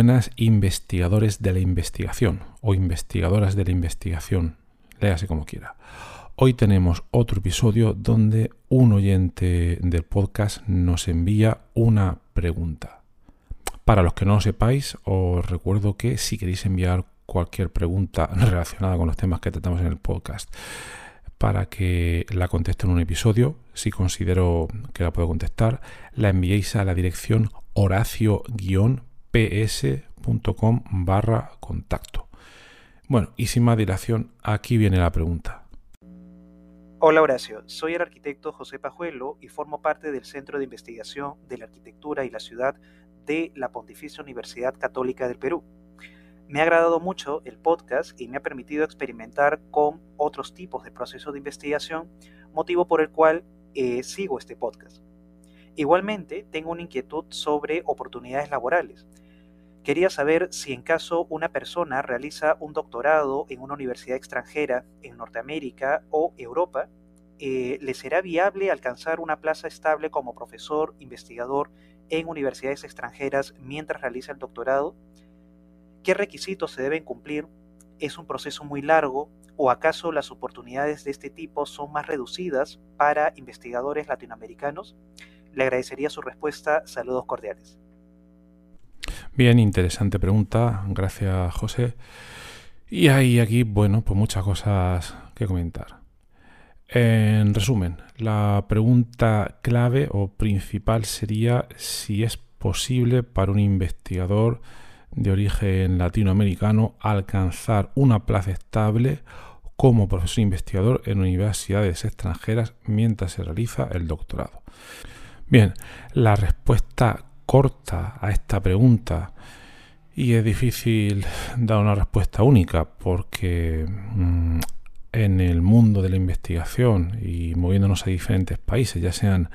Buenas investigadores de la investigación o investigadoras de la investigación, léase como quiera. Hoy tenemos otro episodio donde un oyente del podcast nos envía una pregunta. Para los que no lo sepáis, os recuerdo que si queréis enviar cualquier pregunta relacionada con los temas que tratamos en el podcast, para que la conteste en un episodio, si considero que la puedo contestar, la enviéis a la dirección horacio ps.com barra contacto. Bueno, y sin más dilación, aquí viene la pregunta. Hola Horacio, soy el arquitecto José Pajuelo y formo parte del Centro de Investigación de la Arquitectura y la Ciudad de la Pontificia Universidad Católica del Perú. Me ha agradado mucho el podcast y me ha permitido experimentar con otros tipos de procesos de investigación, motivo por el cual eh, sigo este podcast. Igualmente, tengo una inquietud sobre oportunidades laborales. Quería saber si en caso una persona realiza un doctorado en una universidad extranjera en Norteamérica o Europa, eh, ¿le será viable alcanzar una plaza estable como profesor, investigador en universidades extranjeras mientras realiza el doctorado? ¿Qué requisitos se deben cumplir? ¿Es un proceso muy largo o acaso las oportunidades de este tipo son más reducidas para investigadores latinoamericanos? Le agradecería su respuesta. Saludos cordiales. Bien, interesante pregunta. Gracias, José. Y hay aquí, bueno, pues muchas cosas que comentar. En resumen, la pregunta clave o principal sería si es posible para un investigador de origen latinoamericano alcanzar una plaza estable como profesor investigador en universidades extranjeras mientras se realiza el doctorado. Bien, la respuesta corta a esta pregunta y es difícil dar una respuesta única porque mm, en el mundo de la investigación y moviéndonos a diferentes países, ya sean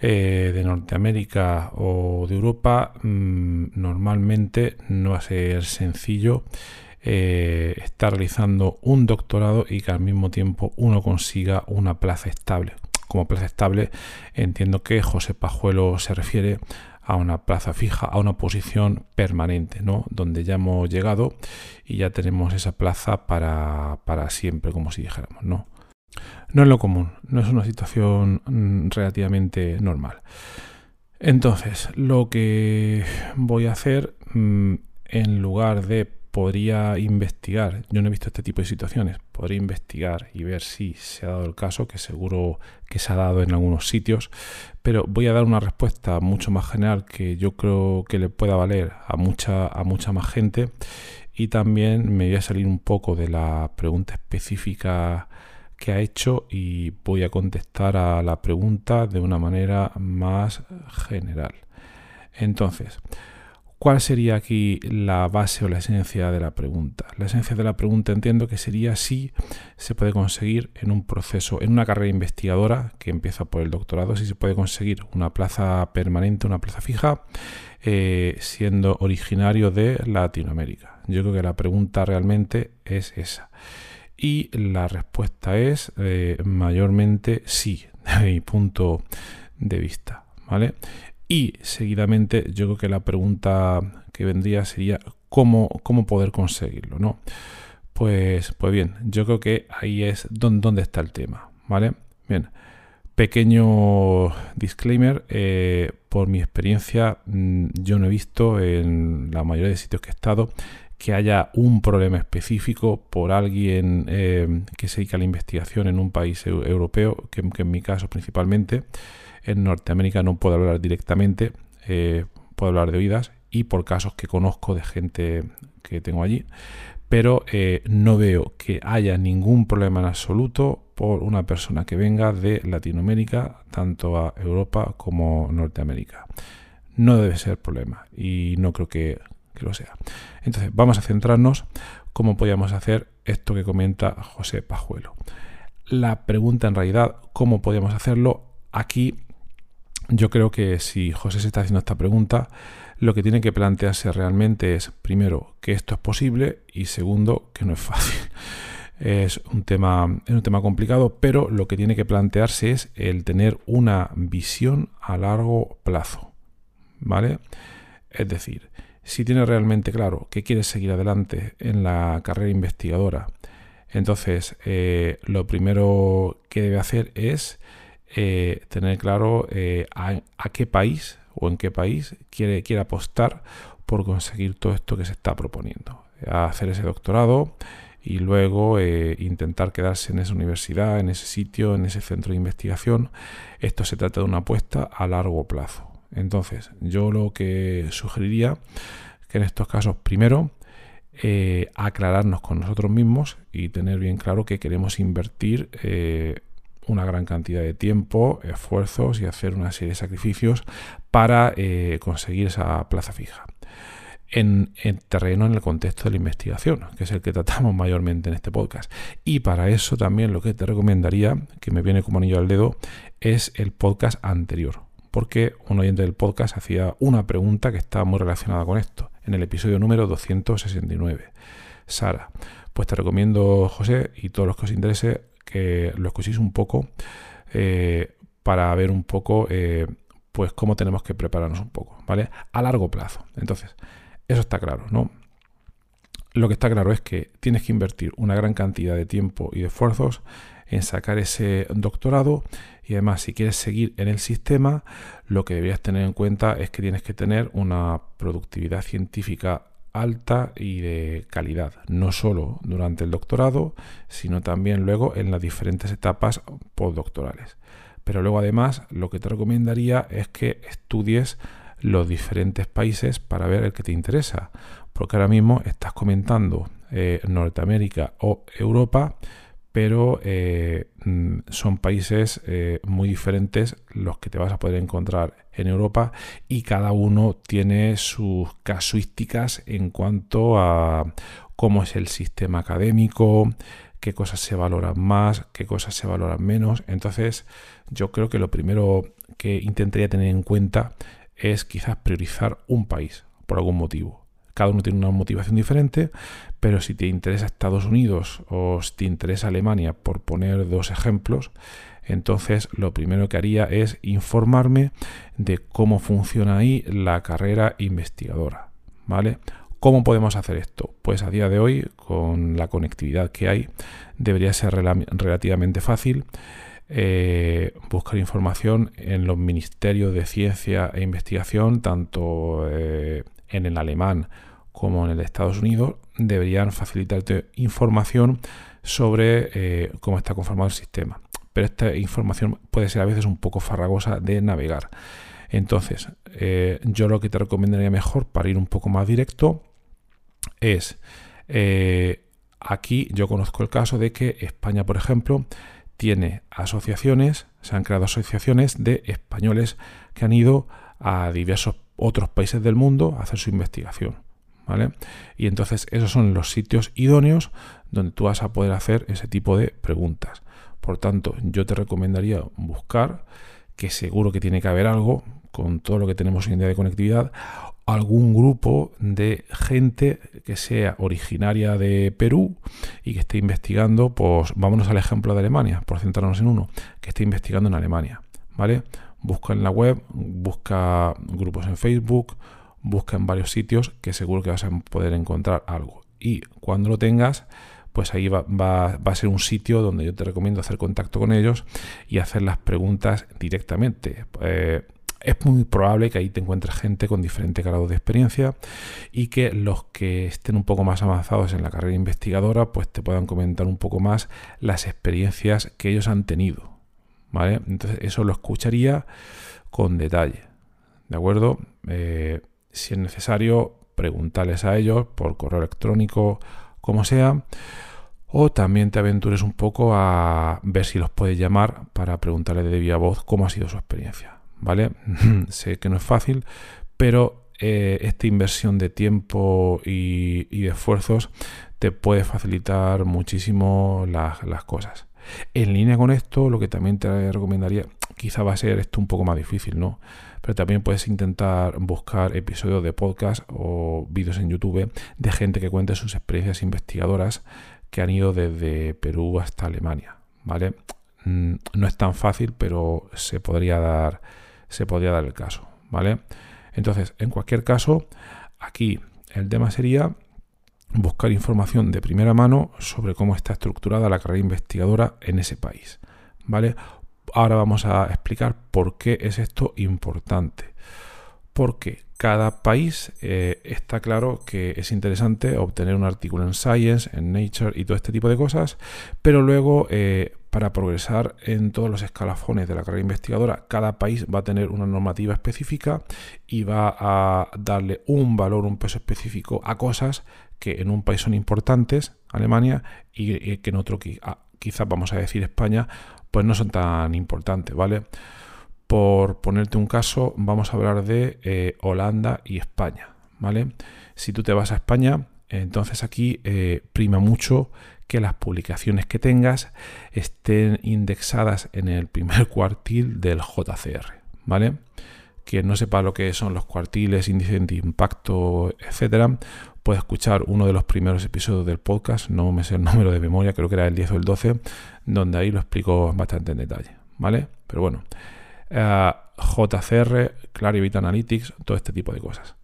eh, de Norteamérica o de Europa, mm, normalmente no va a ser sencillo eh, estar realizando un doctorado y que al mismo tiempo uno consiga una plaza estable como plaza estable, entiendo que José Pajuelo se refiere a una plaza fija, a una posición permanente, ¿no? Donde ya hemos llegado y ya tenemos esa plaza para, para siempre, como si dijéramos, ¿no? No es lo común, no es una situación mm, relativamente normal. Entonces, lo que voy a hacer, mm, en lugar de podría investigar, yo no he visto este tipo de situaciones, podría investigar y ver si se ha dado el caso, que seguro que se ha dado en algunos sitios, pero voy a dar una respuesta mucho más general que yo creo que le pueda valer a mucha, a mucha más gente. Y también me voy a salir un poco de la pregunta específica que ha hecho y voy a contestar a la pregunta de una manera más general. Entonces, ¿Cuál sería aquí la base o la esencia de la pregunta? La esencia de la pregunta entiendo que sería si se puede conseguir en un proceso, en una carrera investigadora que empieza por el doctorado, si se puede conseguir una plaza permanente, una plaza fija, eh, siendo originario de Latinoamérica. Yo creo que la pregunta realmente es esa. Y la respuesta es eh, mayormente sí, de mi punto de vista. ¿Vale? Y seguidamente yo creo que la pregunta que vendría sería cómo, cómo poder conseguirlo, ¿no? Pues, pues bien, yo creo que ahí es donde, está el tema, ¿vale? Bien, pequeño disclaimer, eh, por mi experiencia mm, yo no he visto en la mayoría de sitios que he estado que haya un problema específico por alguien eh, que se dedica a la investigación en un país europeo, que, en mi caso principalmente, en Norteamérica no puedo hablar directamente, eh, puedo hablar de oídas y por casos que conozco de gente que tengo allí, pero eh, no veo que haya ningún problema en absoluto por una persona que venga de Latinoamérica, tanto a Europa como Norteamérica. No debe ser problema y no creo que, lo sea. Entonces, vamos a centrarnos cómo podíamos hacer esto que comenta José Pajuelo. La pregunta en realidad, ¿cómo podíamos hacerlo? Aquí yo creo que si José se está haciendo esta pregunta, lo que tiene que plantearse realmente es, primero, que esto es posible y segundo, que no es fácil. Es un tema, es un tema complicado, pero lo que tiene que plantearse es el tener una visión a largo plazo. ¿Vale? Es decir, si tiene realmente claro que quiere seguir adelante en la carrera investigadora, entonces eh, lo primero que debe hacer es eh, tener claro eh, a, qué país o en qué país quiere, quiere apostar por conseguir todo esto que se está proponiendo. Hacer ese doctorado y luego eh, intentar quedarse en esa universidad, en ese sitio, en ese centro de investigación. Esto se trata de una apuesta a largo plazo. Entonces, yo lo que sugeriría que en estos casos, primero, aclararnos con nosotros mismos y tener bien claro que queremos invertir una gran cantidad de tiempo, esfuerzos y hacer una serie de sacrificios para eh, conseguir esa plaza fija. En, terreno, en el contexto de la investigación, que es el que tratamos mayormente en este podcast. Y para eso también lo que te recomendaría, que me viene como anillo al dedo, es el podcast anterior. Porque un oyente del podcast hacía una pregunta que está muy relacionada con esto, en el episodio número 269. Sara, pues te recomiendo, José, y todos los que os interese, que lo escuchéis un poco eh, para ver un poco eh, pues cómo tenemos que prepararnos un poco, ¿vale? A largo plazo. Entonces, eso está claro, ¿no? Lo que está claro es que tienes que invertir una gran cantidad de tiempo y de esfuerzos en sacar ese doctorado y además si quieres seguir en el sistema, lo que deberías tener en cuenta es que tienes que tener una productividad científica alta y de calidad, no solo durante el doctorado, sino también luego en las diferentes etapas postdoctorales. Pero luego además lo que te recomendaría es que estudies los diferentes países para ver el que te interesa, porque ahora mismo estás comentando eh, Norteamérica o Europa, pero eh, mm, son países eh, muy diferentes los que te vas a poder encontrar en Europa y cada uno tiene sus casuísticas en cuanto a cómo es el sistema académico, qué cosas se valoran más, qué cosas se valoran menos. Entonces, yo creo que lo primero que intentaría tener en cuenta es quizás priorizar un país por algún motivo. Cada uno tiene una motivación diferente, pero si te interesa Estados Unidos o si te interesa Alemania, por poner dos ejemplos, entonces lo primero que haría es informarme de cómo funciona ahí la carrera investigadora. ¿Vale? ¿Cómo podemos hacer esto? Pues a día de hoy, con la conectividad que hay, debería ser relativamente fácil. Eh, buscar información en los ministerios de ciencia e investigación, tanto eh, en el alemán como en el de Estados Unidos, deberían facilitarte información sobre eh, cómo está conformado el sistema. Pero esta información puede ser a veces un poco farragosa de navegar. Entonces, yo lo que te recomendaría mejor para ir un poco más directo es, aquí yo conozco el caso de que España, por ejemplo, tiene asociaciones, se han creado asociaciones de españoles que han ido a diversos otros países del mundo a hacer su investigación. ¿vale? Y entonces esos son los sitios idóneos donde tú vas a poder hacer ese tipo de preguntas. Por tanto, yo te recomendaría buscar, que seguro que tiene que haber algo, con todo lo que tenemos hoy en día de conectividad, algún grupo de gente que sea originaria de Perú y que esté investigando, pues vámonos al ejemplo de Alemania, por centrarnos en uno, que esté investigando en Alemania, ¿vale? Busca en la web, busca grupos en Facebook, busca en varios sitios que seguro que vas a poder encontrar algo. Y cuando lo tengas, pues ahí va, a ser un sitio donde yo te recomiendo hacer contacto con ellos y hacer las preguntas directamente. Eh, es muy probable que ahí te encuentres gente con diferente grado de experiencia y que los que estén un poco más avanzados en la carrera investigadora pues te puedan comentar un poco más las experiencias que ellos han tenido. ¿Vale? Entonces eso lo escucharía con detalle. ¿De acuerdo? Eh, si es necesario, preguntarles a ellos por correo electrónico, como sea. O también te aventures un poco a ver si los puedes llamar para preguntarle de viva voz cómo ha sido su experiencia. ¿vale? sé que no es fácil, pero eh, esta inversión de tiempo y, de esfuerzos te puede facilitar muchísimo las, cosas. En línea con esto, lo que también te recomendaría, quizá va a ser esto un poco más difícil, ¿no? Pero también puedes intentar buscar episodios de podcast o vídeos en YouTube de gente que cuente sus experiencias investigadoras que han ido desde Perú hasta Alemania, ¿vale? Mm, no es tan fácil, pero se podría dar se podría dar el caso, ¿vale? Entonces, en cualquier caso, aquí el tema sería buscar información de primera mano sobre cómo está estructurada la carrera investigadora en ese país, ¿vale? Ahora vamos a explicar por qué es esto importante. Porque cada país eh, está claro que es interesante obtener un artículo en Science, en Nature y todo este tipo de cosas, pero luego eh, para progresar en todos los escalafones de la carrera investigadora, cada país va a tener una normativa específica y va a darle un valor, un peso específico a cosas que en un país son importantes, Alemania, y, que en otro, ah, quizás vamos a decir España, pues no son tan importantes, ¿vale? Por ponerte un caso, vamos a hablar de eh, Holanda y España, ¿vale? Si tú te vas a España, entonces aquí eh, prima mucho que las publicaciones que tengas estén indexadas en el primer cuartil del JCR, ¿vale? Quien no sepa lo que son los cuartiles, índice de impacto, etcétera, puede escuchar uno de los primeros episodios del podcast, no me sé el número de memoria, creo que era el 10 o el 12, donde ahí lo explico bastante en detalle, ¿vale? Pero bueno, eh, JCR, Clarivate Analytics, todo este tipo de cosas.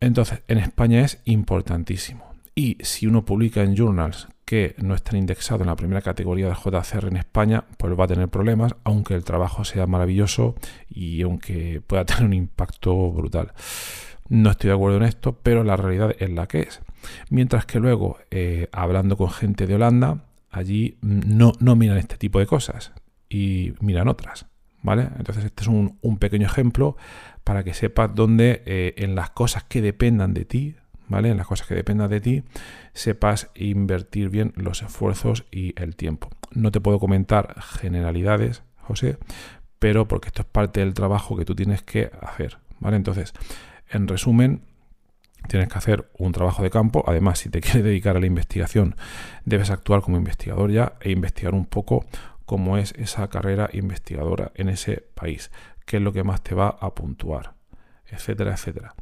Entonces, en España es importantísimo. Y si uno publica en journals que no están indexados en la primera categoría de JCR en España, pues va a tener problemas, aunque el trabajo sea maravilloso y aunque pueda tener un impacto brutal. No estoy de acuerdo en esto, pero la realidad es la que es. Mientras que luego, eh, hablando con gente de Holanda, allí no, no miran este tipo de cosas y miran otras. ¿Vale? Entonces este es un, pequeño ejemplo para que sepas dónde eh, en las cosas que dependan de ti, ¿vale? En las cosas que dependan de ti, sepas invertir bien los esfuerzos y el tiempo. No te puedo comentar generalidades, José, pero porque esto es parte del trabajo que tú tienes que hacer, ¿vale? Entonces, en resumen, tienes que hacer un trabajo de campo. Además, si te quieres dedicar a la investigación, debes actuar como investigador ya e investigar un poco cómo es esa carrera investigadora en ese país, qué es lo que más te va a puntuar, etcétera, etcétera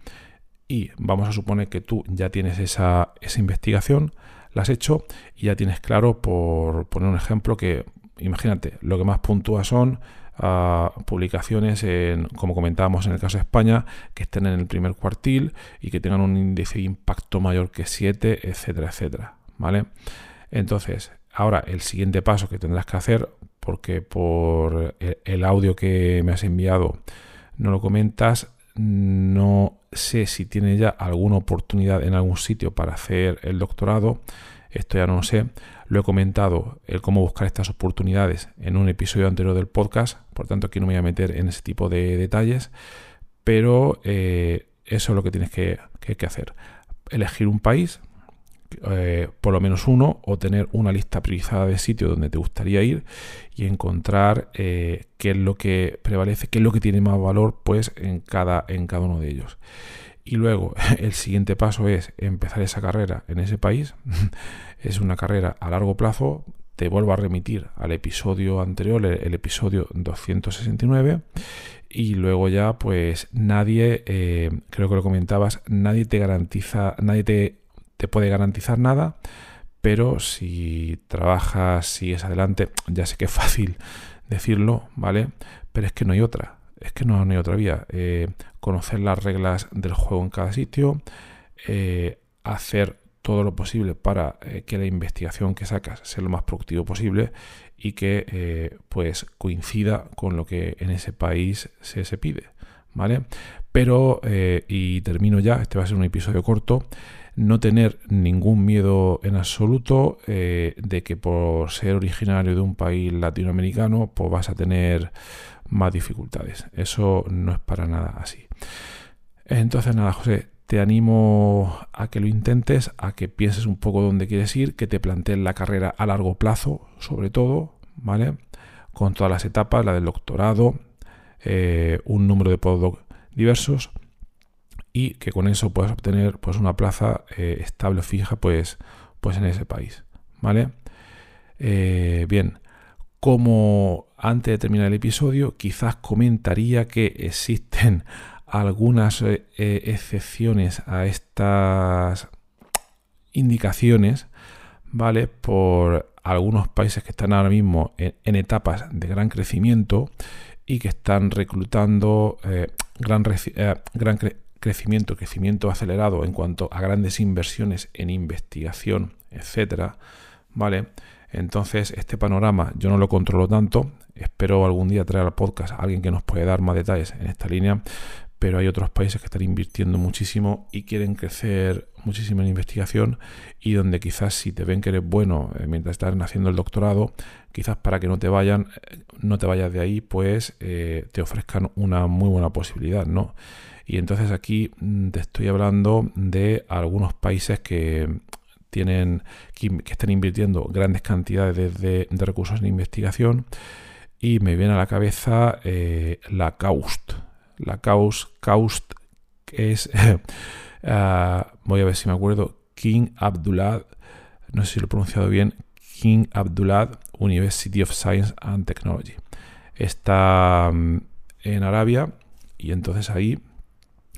y vamos a suponer que tú ya tienes esa, investigación, la has hecho y ya tienes claro, por poner un ejemplo, que imagínate, lo que más puntúa son ah, publicaciones, en, como comentábamos en el caso de España, que estén en el primer cuartil y que tengan un índice de impacto mayor que 7, etcétera, etcétera. ¿Vale? Entonces, ahora el siguiente paso que tendrás que hacer, porque por el audio que me has enviado no lo comentas, no sé si tiene ya alguna oportunidad en algún sitio para hacer el doctorado. Esto ya no lo sé. Lo he comentado, el cómo buscar estas oportunidades en un episodio anterior del podcast. Por tanto, aquí no me voy a meter en ese tipo de detalles. Pero eh, eso es lo que tienes que hacer. Elegir un país, eh, por lo menos uno o tener una lista priorizada de sitios donde te gustaría ir y encontrar eh, qué es lo que prevalece, qué es lo que tiene más valor pues en cada, en cada uno de ellos. Y luego el siguiente paso es empezar esa carrera en ese país. es una carrera a largo plazo. Te vuelvo a remitir al episodio anterior, el, episodio 269. Y luego ya, pues nadie, eh, creo que lo comentabas, nadie te garantiza, nadie te te puede garantizar nada, pero si trabajas, sigues adelante, ya sé que es fácil decirlo, ¿vale? Pero es que no hay otra, es que no, hay otra vía. Eh, conocer las reglas del juego en cada sitio, eh, hacer todo lo posible para eh, que la investigación que sacas sea lo más productivo posible y que pues coincida con lo que en ese país se, se pide, ¿vale? Pero, y termino ya, este va a ser un episodio corto, no tener ningún miedo en absoluto de que por ser originario de un país latinoamericano, pues vas a tener más dificultades. Eso no es para nada así. Entonces, nada, José, te animo a que lo intentes, a que pienses un poco dónde quieres ir, que te plantees la carrera a largo plazo, sobre todo, ¿vale? Con todas las etapas, la del doctorado, eh, un número de postdoc diversos y que con eso puedas obtener pues una plaza eh, estable o fija pues, pues en ese país, ¿vale? Eh, bien, como antes de terminar el episodio, quizás comentaría que existen algunas eh, eh, excepciones a estas indicaciones, ¿vale? Por algunos países que están ahora mismo en, etapas de gran crecimiento y que están reclutando eh, gran, gran crecimiento, crecimiento acelerado en cuanto a grandes inversiones en investigación, etcétera, ¿vale? Entonces, este panorama yo no lo controlo tanto. Espero algún día traer al podcast a alguien que nos pueda dar más detalles en esta línea, pero hay otros países que están invirtiendo muchísimo y quieren crecer muchísimo en investigación y donde quizás si te ven que eres bueno eh, mientras estás haciendo el doctorado, quizás para que no te vayan, eh, no te vayas de ahí, pues eh, te ofrezcan una muy buena posibilidad, ¿no? Y entonces aquí mm, te estoy hablando de algunos países que tienen que, están invirtiendo grandes cantidades de, recursos en investigación y me viene a la cabeza la CAUST la Caus, Caust es, ah, voy a ver si me acuerdo, King Abdullah, no sé si lo he pronunciado bien, King Abdullah University of Science and Technology. Está mm, en Arabia y entonces ahí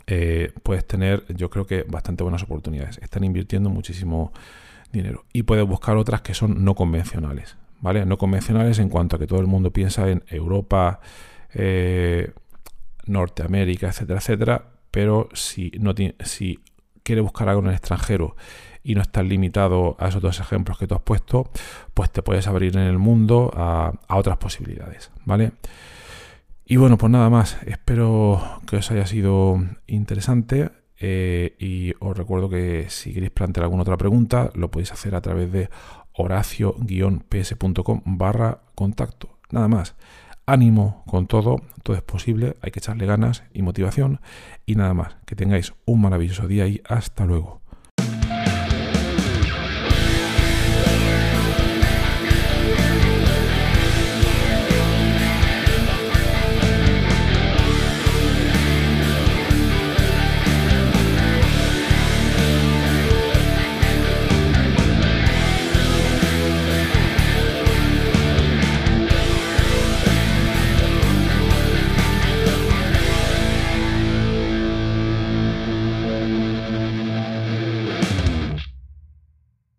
eh, puedes tener, yo creo que bastante buenas oportunidades. Están invirtiendo muchísimo dinero y puedes buscar otras que son no convencionales, ¿vale? No convencionales en cuanto a que todo el mundo piensa en Europa, eh, Norteamérica, etcétera, etcétera, pero si, no si quiere buscar algo en el extranjero y no estás limitado a esos dos ejemplos que tú has puesto, pues te puedes abrir en el mundo a, otras posibilidades, ¿vale? Y bueno, pues nada más, espero que os haya sido interesante eh, y os recuerdo que si queréis plantear alguna otra pregunta, lo podéis hacer a través de horacio-ps.com barra contacto. Nada más ánimo con todo, todo es posible, hay que echarle ganas y motivación y nada más, que tengáis un maravilloso día y hasta luego.